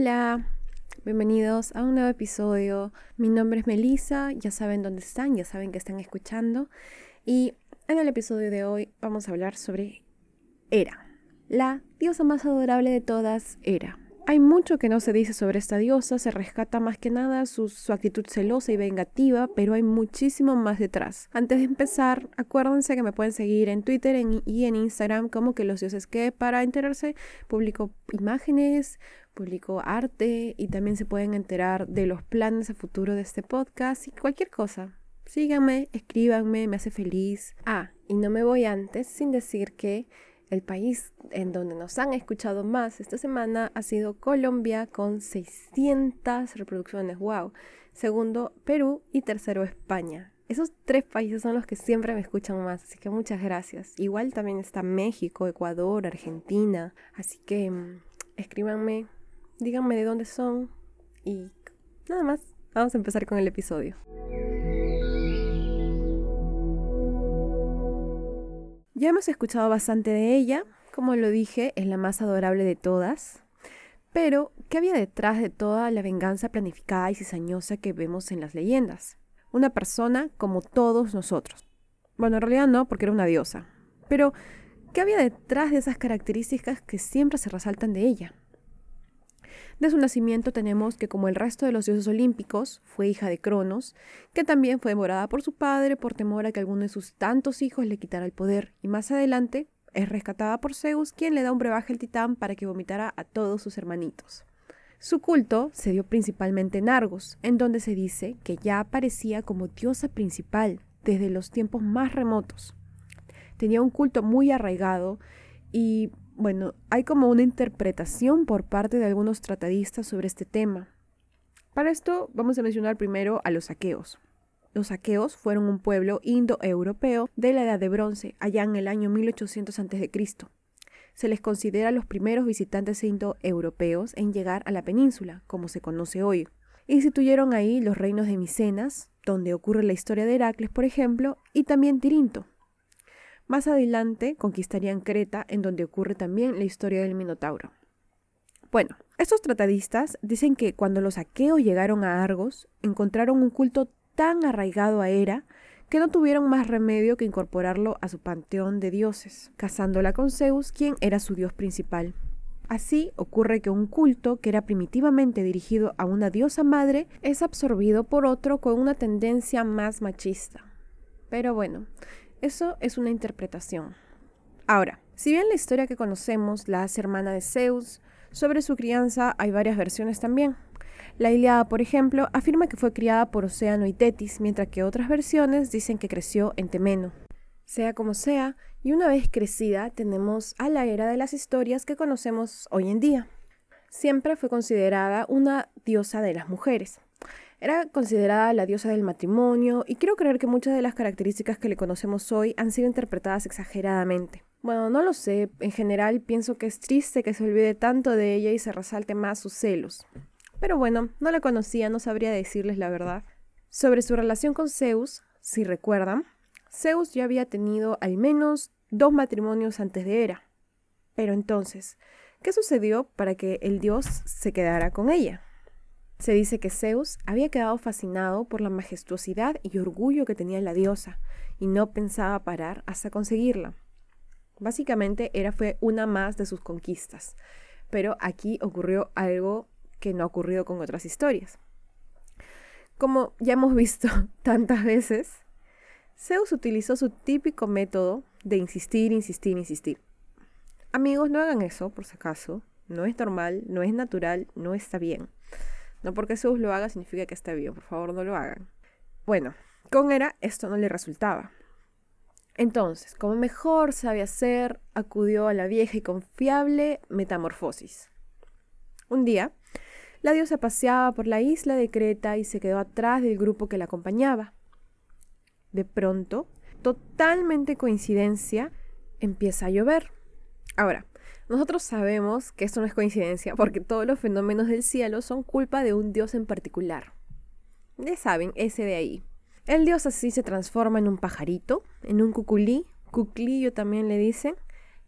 Hola, bienvenidos a un nuevo episodio. Mi nombre es Melissa, ya saben dónde están, ya saben que están escuchando. Y en el episodio de hoy vamos a hablar sobre Hera, la diosa más adorable de todas, Hera. Hay mucho que no se dice sobre esta diosa, se rescata más que nada su, actitud celosa y vengativa, pero hay muchísimo más detrás. Antes de empezar, acuérdense que me pueden seguir en Twitter y en Instagram como que los dioses que para enterarse publico imágenes, publico arte y también se pueden enterar de los planes a futuro de este podcast y cualquier cosa. Síganme, escríbanme, me hace feliz. Ah, y no me voy antes sin decir que el país en donde nos han escuchado más esta semana ha sido Colombia con 600 reproducciones. ¡Wow! Segundo, Perú y tercero, España. Esos tres países son los que siempre me escuchan más, así que muchas gracias. Igual también está México, Ecuador, Argentina, así que mm, escríbanme, díganme de dónde son y nada más. Vamos a empezar con el episodio. Ya hemos escuchado bastante de ella, como lo dije, es la más adorable de todas. Pero, ¿qué había detrás de toda la venganza planificada y cizañosa que vemos en las leyendas? Una persona como todos nosotros. Bueno, en realidad no, porque era una diosa. Pero, ¿qué había detrás de esas características que siempre se resaltan de ella? De su nacimiento tenemos que como el resto de los dioses olímpicos, fue hija de Cronos, que también fue demorada por su padre por temor a que alguno de sus tantos hijos le quitara el poder, y más adelante es rescatada por Zeus, quien le da un brebaje al titán para que vomitara a todos sus hermanitos. Su culto se dio principalmente en Argos, en donde se dice que ya aparecía como diosa principal desde los tiempos más remotos. Tenía un culto muy arraigado y bueno, hay como una interpretación por parte de algunos tratadistas sobre este tema. Para esto vamos a mencionar primero a los aqueos. Los aqueos fueron un pueblo indoeuropeo de la Edad de Bronce, allá en el año 1800 a.C. Se les considera los primeros visitantes indoeuropeos en llegar a la península, como se conoce hoy. Instituyeron ahí los reinos de Micenas, donde ocurre la historia de Heracles, por ejemplo, y también Tirinto, más adelante conquistarían Creta, en donde ocurre también la historia del Minotauro. Bueno, estos tratadistas dicen que cuando los aqueos llegaron a Argos, encontraron un culto tan arraigado a Hera que no tuvieron más remedio que incorporarlo a su panteón de dioses, casándola con Zeus, quien era su dios principal. Así ocurre que un culto que era primitivamente dirigido a una diosa madre es absorbido por otro con una tendencia más machista. Pero bueno, eso es una interpretación. Ahora, si bien la historia que conocemos la hace hermana de Zeus, sobre su crianza hay varias versiones también. La Iliada, por ejemplo, afirma que fue criada por Océano y Tetis, mientras que otras versiones dicen que creció en Temeno. Sea como sea, y una vez crecida tenemos a la era de las historias que conocemos hoy en día. Siempre fue considerada una diosa de las mujeres. Era considerada la diosa del matrimonio y quiero creer que muchas de las características que le conocemos hoy han sido interpretadas exageradamente. Bueno, no lo sé, en general pienso que es triste que se olvide tanto de ella y se resalte más sus celos. Pero bueno, no la conocía, no sabría decirles la verdad. Sobre su relación con Zeus, si recuerdan, Zeus ya había tenido al menos dos matrimonios antes de Hera. Pero entonces, ¿qué sucedió para que el dios se quedara con ella? Se dice que Zeus había quedado fascinado por la majestuosidad y orgullo que tenía la diosa y no pensaba parar hasta conseguirla. Básicamente era fue una más de sus conquistas, pero aquí ocurrió algo que no ha ocurrido con otras historias. Como ya hemos visto tantas veces, Zeus utilizó su típico método de insistir, insistir, insistir. Amigos, no hagan eso, por si acaso. No es normal, no es natural, no está bien. No porque Zeus lo haga significa que está bien, por favor no lo hagan. Bueno, con Hera esto no le resultaba. Entonces, como mejor sabe hacer, acudió a la vieja y confiable metamorfosis. Un día, la diosa paseaba por la isla de Creta y se quedó atrás del grupo que la acompañaba. De pronto, totalmente coincidencia, empieza a llover. Ahora, nosotros sabemos que esto no es coincidencia porque todos los fenómenos del cielo son culpa de un dios en particular. Ya saben, ese de ahí. El dios así se transforma en un pajarito, en un cuculí, cuclillo también le dicen,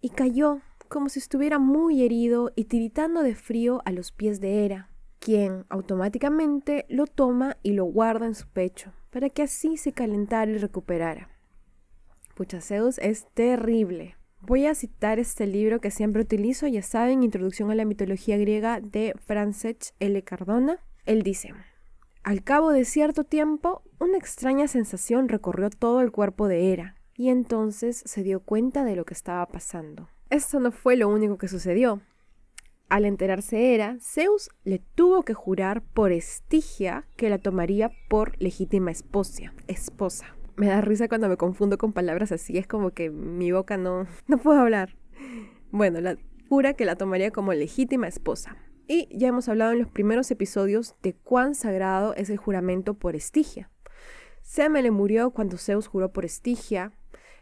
y cayó, como si estuviera muy herido y tiritando de frío a los pies de Hera, quien automáticamente lo toma y lo guarda en su pecho, para que así se calentara y recuperara. Pucha, Zeus es terrible. Voy a citar este libro que siempre utilizo, ya saben, Introducción a la mitología griega de Francesc L. Cardona. Él dice, al cabo de cierto tiempo, una extraña sensación recorrió todo el cuerpo de Hera, y entonces se dio cuenta de lo que estaba pasando. Esto no fue lo único que sucedió. Al enterarse Hera, Zeus le tuvo que jurar por Estigia que la tomaría por legítima esposa. esposa. Me da risa cuando me confundo con palabras así, es como que mi boca no, no puedo hablar. Bueno, la jura que la tomaría como legítima esposa. Y ya hemos hablado en los primeros episodios de cuán sagrado es el juramento por Estigia. Semele murió cuando Zeus juró por Estigia.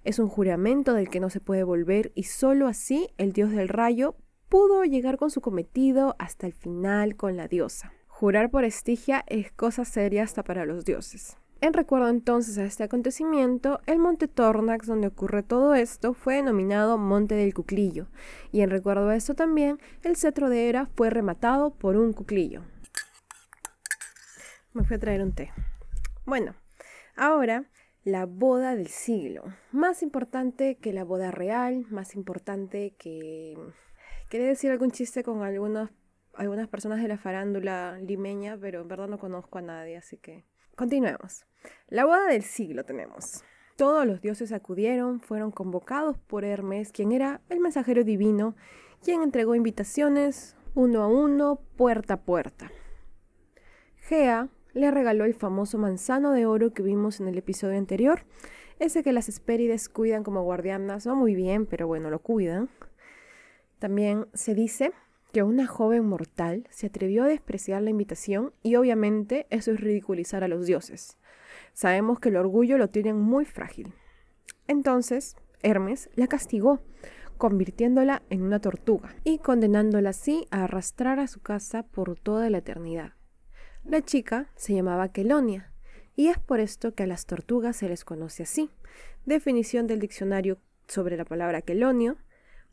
Es un juramento del que no se puede volver y solo así el dios del rayo pudo llegar con su cometido hasta el final con la diosa. Jurar por Estigia es cosa seria hasta para los dioses. En recuerdo entonces a este acontecimiento, el monte Tornax donde ocurre todo esto fue denominado Monte del Cuclillo, y en recuerdo a esto también, el cetro de Hera fue rematado por un cuclillo. Me fui a traer un té. Bueno, ahora la boda del siglo. Más importante que la boda real, más importante que... Quería decir algún chiste con algunos, algunas personas de la farándula limeña, pero en verdad no conozco a nadie, así que Continuemos. La boda del siglo tenemos. Todos los dioses acudieron, fueron convocados por Hermes, quien era el mensajero divino, quien entregó invitaciones uno a uno, puerta a puerta. Gea le regaló el famoso manzano de oro que vimos en el episodio anterior, ese que las Hespérides cuidan como guardianas, no muy bien, pero bueno, lo cuidan. También se dice que una joven mortal se atrevió a despreciar la invitación y obviamente eso es ridiculizar a los dioses. Sabemos que el orgullo lo tienen muy frágil. Entonces, Hermes la castigó, convirtiéndola en una tortuga y condenándola así a arrastrar a su casa por toda la eternidad. La chica se llamaba Quelonia, y es por esto que a las tortugas se les conoce así. Definición del diccionario sobre la palabra quelonio,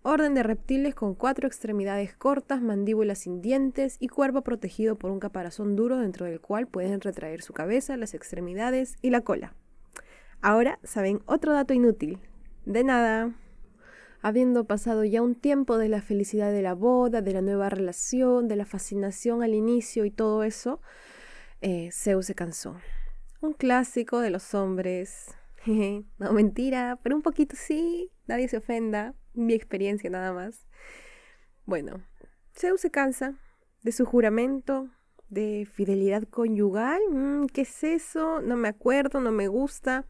Orden de reptiles con cuatro extremidades cortas, mandíbulas sin dientes y cuerpo protegido por un caparazón duro dentro del cual pueden retraer su cabeza, las extremidades y la cola. Ahora saben otro dato inútil. De nada. Habiendo pasado ya un tiempo de la felicidad de la boda, de la nueva relación, de la fascinación al inicio y todo eso, eh, Zeus se cansó. Un clásico de los hombres. no, mentira, pero un poquito sí, nadie se ofenda mi experiencia nada más. Bueno, Zeus se cansa de su juramento de fidelidad conyugal. Mm, ¿Qué es eso? No me acuerdo, no me gusta.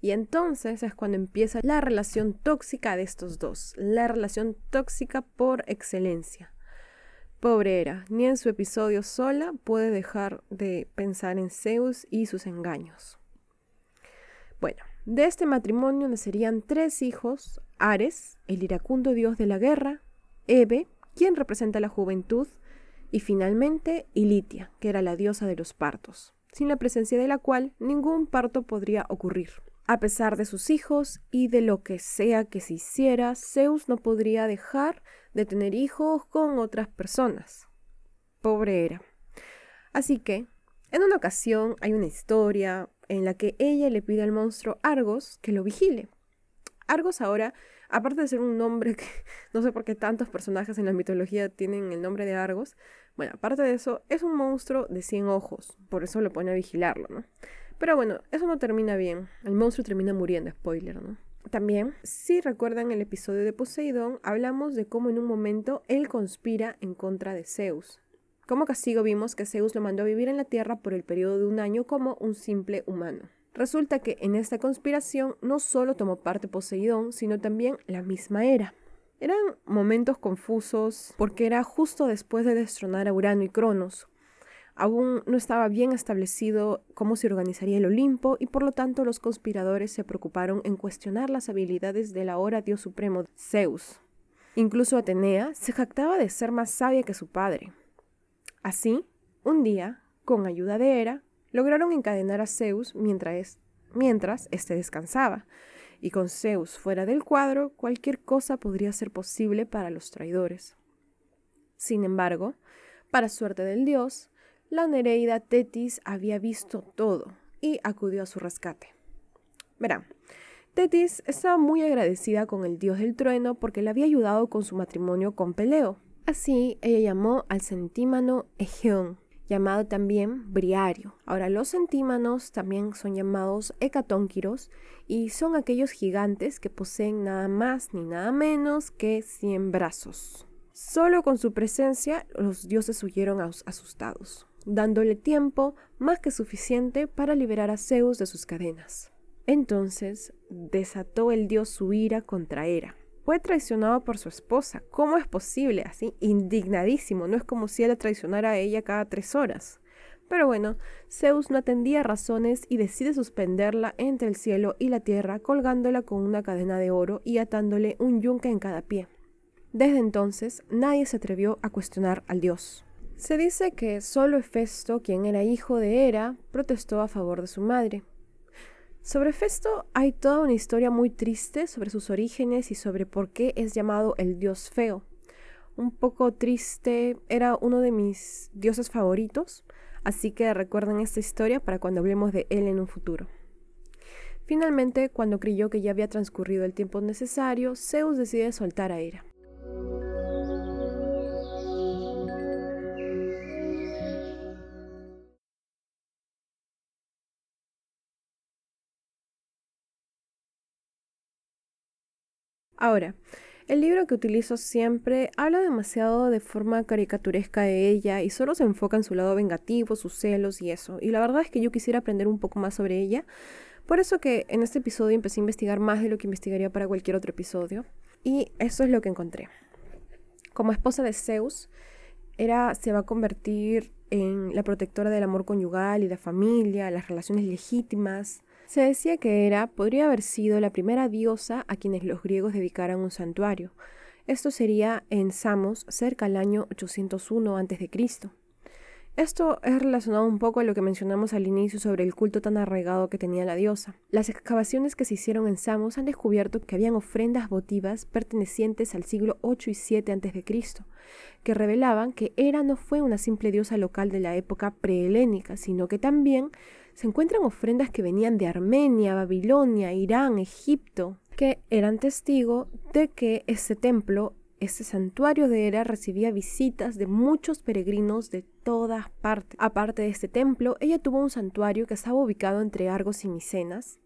Y entonces es cuando empieza la relación tóxica de estos dos, la relación tóxica por excelencia. Pobre Hera, ni en su episodio sola puede dejar de pensar en Zeus y sus engaños. Bueno, de este matrimonio nacerían tres hijos, Ares, el iracundo dios de la guerra, Ebe, quien representa la juventud, y finalmente Ilitia, que era la diosa de los partos, sin la presencia de la cual ningún parto podría ocurrir. A pesar de sus hijos y de lo que sea que se hiciera, Zeus no podría dejar de tener hijos con otras personas. Pobre era. Así que, en una ocasión hay una historia, en la que ella le pide al monstruo Argos que lo vigile. Argos ahora, aparte de ser un nombre que no sé por qué tantos personajes en la mitología tienen el nombre de Argos, bueno, aparte de eso, es un monstruo de 100 ojos, por eso lo pone a vigilarlo, ¿no? Pero bueno, eso no termina bien, el monstruo termina muriendo, spoiler, ¿no? También, si recuerdan el episodio de Poseidón, hablamos de cómo en un momento él conspira en contra de Zeus, como castigo vimos que Zeus lo mandó a vivir en la Tierra por el periodo de un año como un simple humano. Resulta que en esta conspiración no solo tomó parte Poseidón, sino también la misma Hera. Eran momentos confusos porque era justo después de destronar a Urano y Cronos. Aún no estaba bien establecido cómo se organizaría el Olimpo y por lo tanto los conspiradores se preocuparon en cuestionar las habilidades del ahora dios supremo Zeus. Incluso Atenea se jactaba de ser más sabia que su padre. Así, un día, con ayuda de Hera, lograron encadenar a Zeus mientras, éste descansaba. y con Zeus fuera del cuadro, cualquier cosa podría ser posible para los traidores. Sin embargo, para suerte del dios, la Nereida Tetis había visto todo y acudió a su rescate. Verán, Tetis estaba muy agradecida con el dios del trueno porque le había ayudado con su matrimonio con Peleo. Así, ella llamó al centímano Egeón, llamado también Briario. Ahora, los centímanos también son llamados hecatónquiros y son aquellos gigantes que poseen nada más ni nada menos que 100 brazos. Solo con su presencia los dioses huyeron asustados, dándole tiempo más que suficiente para liberar a Zeus de sus cadenas. Entonces desató el dios su ira contra Hera. Fue traicionado por su esposa. ¿Cómo es posible? Así, indignadísimo. No es como si él traicionara a ella cada tres horas. Pero bueno, Zeus no atendía razones y decide suspenderla entre el cielo y la tierra, colgándola con una cadena de oro y atándole un yunque en cada pie. Desde entonces nadie se atrevió a cuestionar al dios. Se dice que solo Hefesto, quien era hijo de Hera, protestó a favor de su madre. Sobre Festo hay toda una historia muy triste sobre sus orígenes y sobre por qué es llamado el dios feo. Un poco triste, era uno de mis dioses favoritos, así que recuerden esta historia para cuando hablemos de él en un futuro. Finalmente, cuando creyó que ya había transcurrido el tiempo necesario, Zeus decide soltar a Hera. Ahora, el libro que utilizo siempre habla demasiado de forma caricaturesca de ella y solo se enfoca en su lado vengativo, sus celos y eso. Y la verdad es que yo quisiera aprender un poco más sobre ella. Por eso que en este episodio empecé a investigar más de lo que investigaría para cualquier otro episodio. Y eso es lo que encontré. Como esposa de Zeus, Hera se va a convertir en la protectora del amor conyugal y de familia, las relaciones legítimas, se decía que Hera podría haber sido la primera diosa a quienes los griegos dedicaran un santuario. Esto sería en Samos cerca del año 801 a.C. Esto es relacionado un poco a lo que mencionamos al inicio sobre el culto tan arraigado que tenía la diosa. Las excavaciones que se hicieron en Samos han descubierto que habían ofrendas votivas pertenecientes al siglo 8 y 7 a.C., que revelaban que Hera no fue una simple diosa local de la época prehelénica, sino que también se encuentran ofrendas que venían de Armenia, Babilonia, Irán, Egipto, que eran testigo de que este templo, este santuario de Hera, recibía visitas de muchos peregrinos de todas partes. Aparte de este templo, ella tuvo un santuario que estaba ubicado entre Argos y Micenas,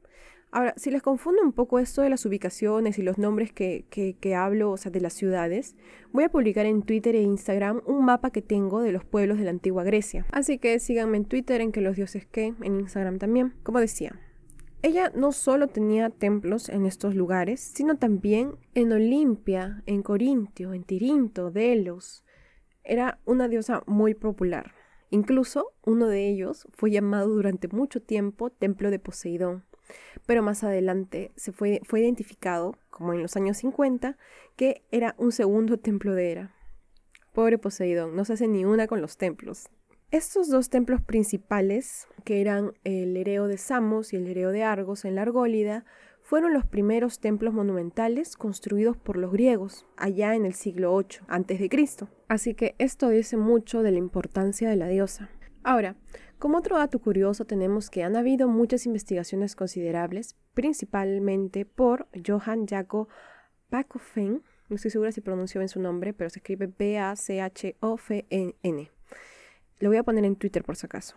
Ahora, si les confunde un poco esto de las ubicaciones y los nombres que, que, hablo, o sea, de las ciudades, voy a publicar en Twitter e Instagram un mapa que tengo de los pueblos de la antigua Grecia. Así que síganme en Twitter, en que los dioses que, en Instagram también. Como decía, ella no solo tenía templos en estos lugares, sino también en Olimpia, en Corintio, en Tirinto, Delos. Era una diosa muy popular. Incluso uno de ellos fue llamado durante mucho tiempo Templo de Poseidón pero más adelante se fue, fue identificado, como en los años 50, que era un segundo templo de Hera. Pobre Poseidón, no se hace ni una con los templos. Estos dos templos principales, que eran el Hereo de Samos y el Hereo de Argos en la Argólida, fueron los primeros templos monumentales construidos por los griegos, allá en el siglo 8 a.C. Así que esto dice mucho de la importancia de la diosa. Ahora, como otro dato curioso tenemos que han habido muchas investigaciones considerables, principalmente por Johann Jacob Pacofen, no estoy segura si pronunció bien su nombre, pero se escribe B-A-C-H-O-F-N. Lo voy a poner en Twitter por si acaso.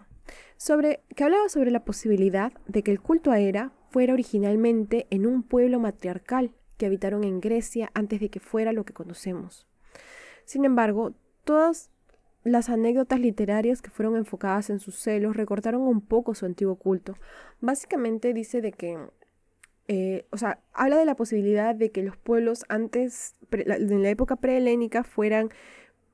Sobre, que hablaba sobre la posibilidad de que el culto a Hera fuera originalmente en un pueblo matriarcal que habitaron en Grecia antes de que fuera lo que conocemos. Sin embargo, todas las anécdotas literarias que fueron enfocadas en sus celos recortaron un poco su antiguo culto. Básicamente dice de que, eh, o sea, habla de la posibilidad de que los pueblos antes, en la época prehelénica, fueran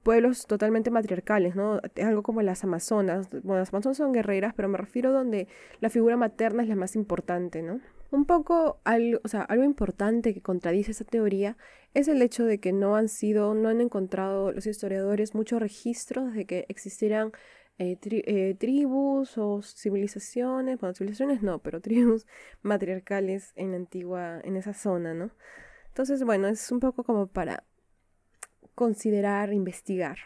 pueblos totalmente matriarcales, ¿no? Algo como las Amazonas. Bueno, las Amazonas son guerreras, pero me refiero donde la figura materna es la más importante, ¿no? Un poco algo, o sea, algo importante que contradice esa teoría es el hecho de que no han sido, no han encontrado los historiadores muchos registros de que existieran eh, eh, tribus o civilizaciones, bueno, civilizaciones no, pero tribus matriarcales en antigua, en esa zona, ¿no? Entonces, bueno, es un poco como para considerar, investigar.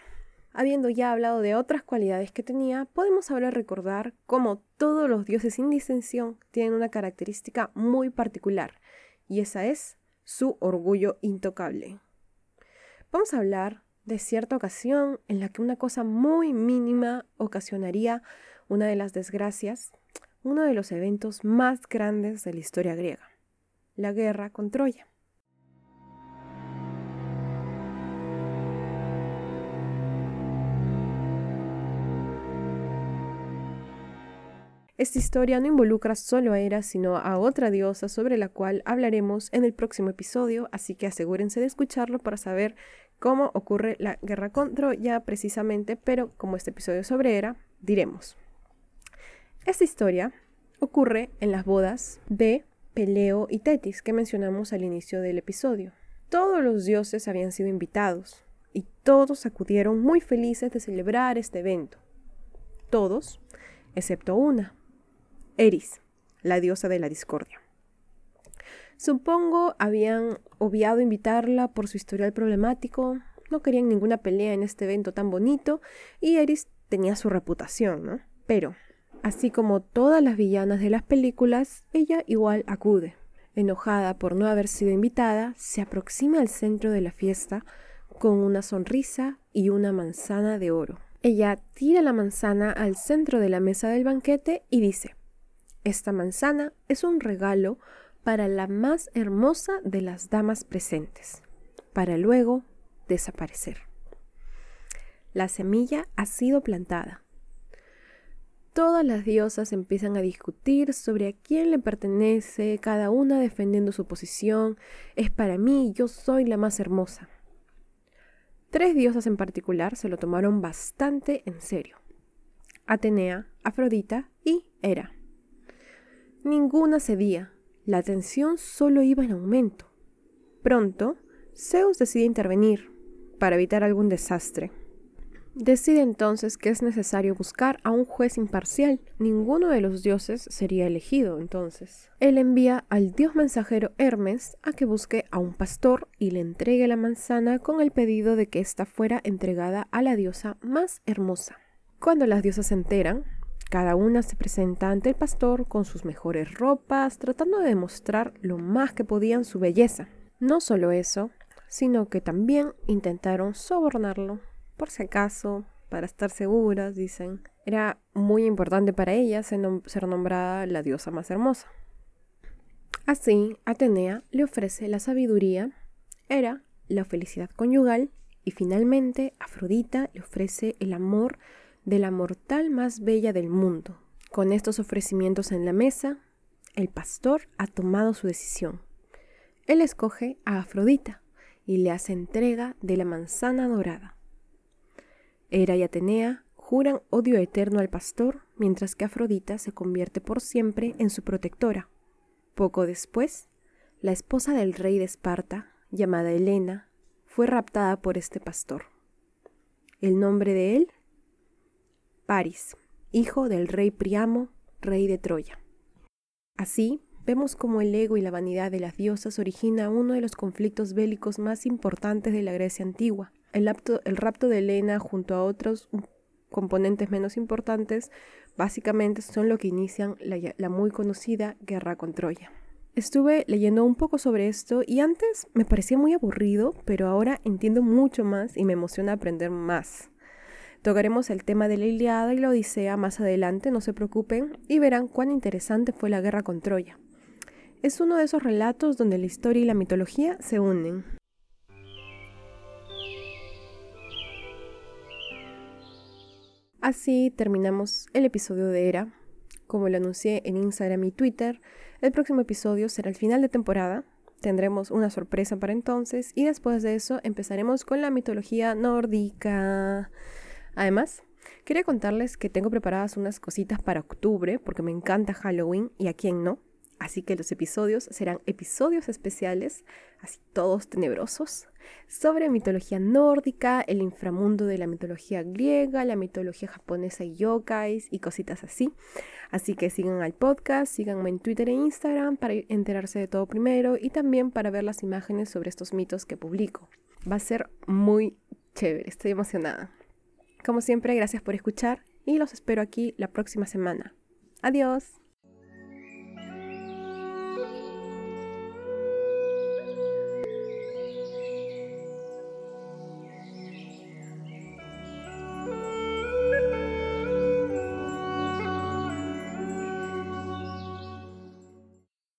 Habiendo ya hablado de otras cualidades que tenía, podemos ahora recordar cómo todos los dioses sin distinción tienen una característica muy particular, y esa es su orgullo intocable. Vamos a hablar de cierta ocasión en la que una cosa muy mínima ocasionaría una de las desgracias, uno de los eventos más grandes de la historia griega, la guerra con Troya. Esta historia no involucra solo a Hera, sino a otra diosa sobre la cual hablaremos en el próximo episodio, así que asegúrense de escucharlo para saber cómo ocurre la guerra con Troya precisamente, pero como este episodio sobre Hera, diremos. Esta historia ocurre en las bodas de Peleo y Tetis que mencionamos al inicio del episodio. Todos los dioses habían sido invitados y todos acudieron muy felices de celebrar este evento. Todos, excepto una, Eris, la diosa de la discordia. Supongo habían obviado invitarla por su historial problemático, no querían ninguna pelea en este evento tan bonito y Eris tenía su reputación, ¿no? Pero, así como todas las villanas de las películas, ella igual acude. Enojada por no haber sido invitada, se aproxima al centro de la fiesta con una sonrisa y una manzana de oro. Ella tira la manzana al centro de la mesa del banquete y dice, esta manzana es un regalo para la más hermosa de las damas presentes, para luego desaparecer. La semilla ha sido plantada. Todas las diosas empiezan a discutir sobre a quién le pertenece, cada una defendiendo su posición. Es para mí, yo soy la más hermosa. Tres diosas en particular se lo tomaron bastante en serio. Atenea, Afrodita y Hera. Ninguna cedía. La tensión solo iba en aumento. Pronto, Zeus decide intervenir para evitar algún desastre. Decide entonces que es necesario buscar a un juez imparcial. Ninguno de los dioses sería elegido entonces. Él envía al dios mensajero Hermes a que busque a un pastor y le entregue la manzana con el pedido de que ésta fuera entregada a la diosa más hermosa. Cuando las diosas se enteran, cada una se presenta ante el pastor con sus mejores ropas, tratando de demostrar lo más que podían su belleza. No solo eso, sino que también intentaron sobornarlo, por si acaso, para estar seguras, dicen. Era muy importante para ellas ser nombrada la diosa más hermosa. Así, Atenea le ofrece la sabiduría, era la felicidad conyugal y finalmente Afrodita le ofrece el amor de la mortal más bella del mundo. Con estos ofrecimientos en la mesa, el pastor ha tomado su decisión. Él escoge a Afrodita y le hace entrega de la manzana dorada. Hera y Atenea juran odio eterno al pastor, mientras que Afrodita se convierte por siempre en su protectora. Poco después, la esposa del rey de Esparta, llamada Helena, fue raptada por este pastor. El nombre de él Paris, hijo del rey Priamo, rey de Troya. Así, vemos cómo el ego y la vanidad de las diosas origina uno de los conflictos bélicos más importantes de la Grecia antigua. El, rapto de Helena junto a otros componentes menos importantes básicamente son lo que inician la, la muy conocida guerra con Troya. Estuve leyendo un poco sobre esto y antes me parecía muy aburrido, pero ahora entiendo mucho más y me emociona aprender más. Tocaremos el tema de la Iliada y la Odisea más adelante, no se preocupen, y verán cuán interesante fue la guerra con Troya. Es uno de esos relatos donde la historia y la mitología se unen. Así terminamos el episodio de Era. Como lo anuncié en Instagram y Twitter, el próximo episodio será el final de temporada. Tendremos una sorpresa para entonces y después de eso empezaremos con la mitología nórdica. Además, quería contarles que tengo preparadas unas cositas para octubre, porque me encanta Halloween y a quién no. Así que los episodios serán episodios especiales, así todos tenebrosos, sobre mitología nórdica, el inframundo de la mitología griega, la mitología japonesa y yokais y cositas así. Así que sigan al podcast, síganme en Twitter e Instagram para enterarse de todo primero y también para ver las imágenes sobre estos mitos que publico. Va a ser muy chévere, estoy emocionada. Como siempre, gracias por escuchar y los espero aquí la próxima semana. Adiós.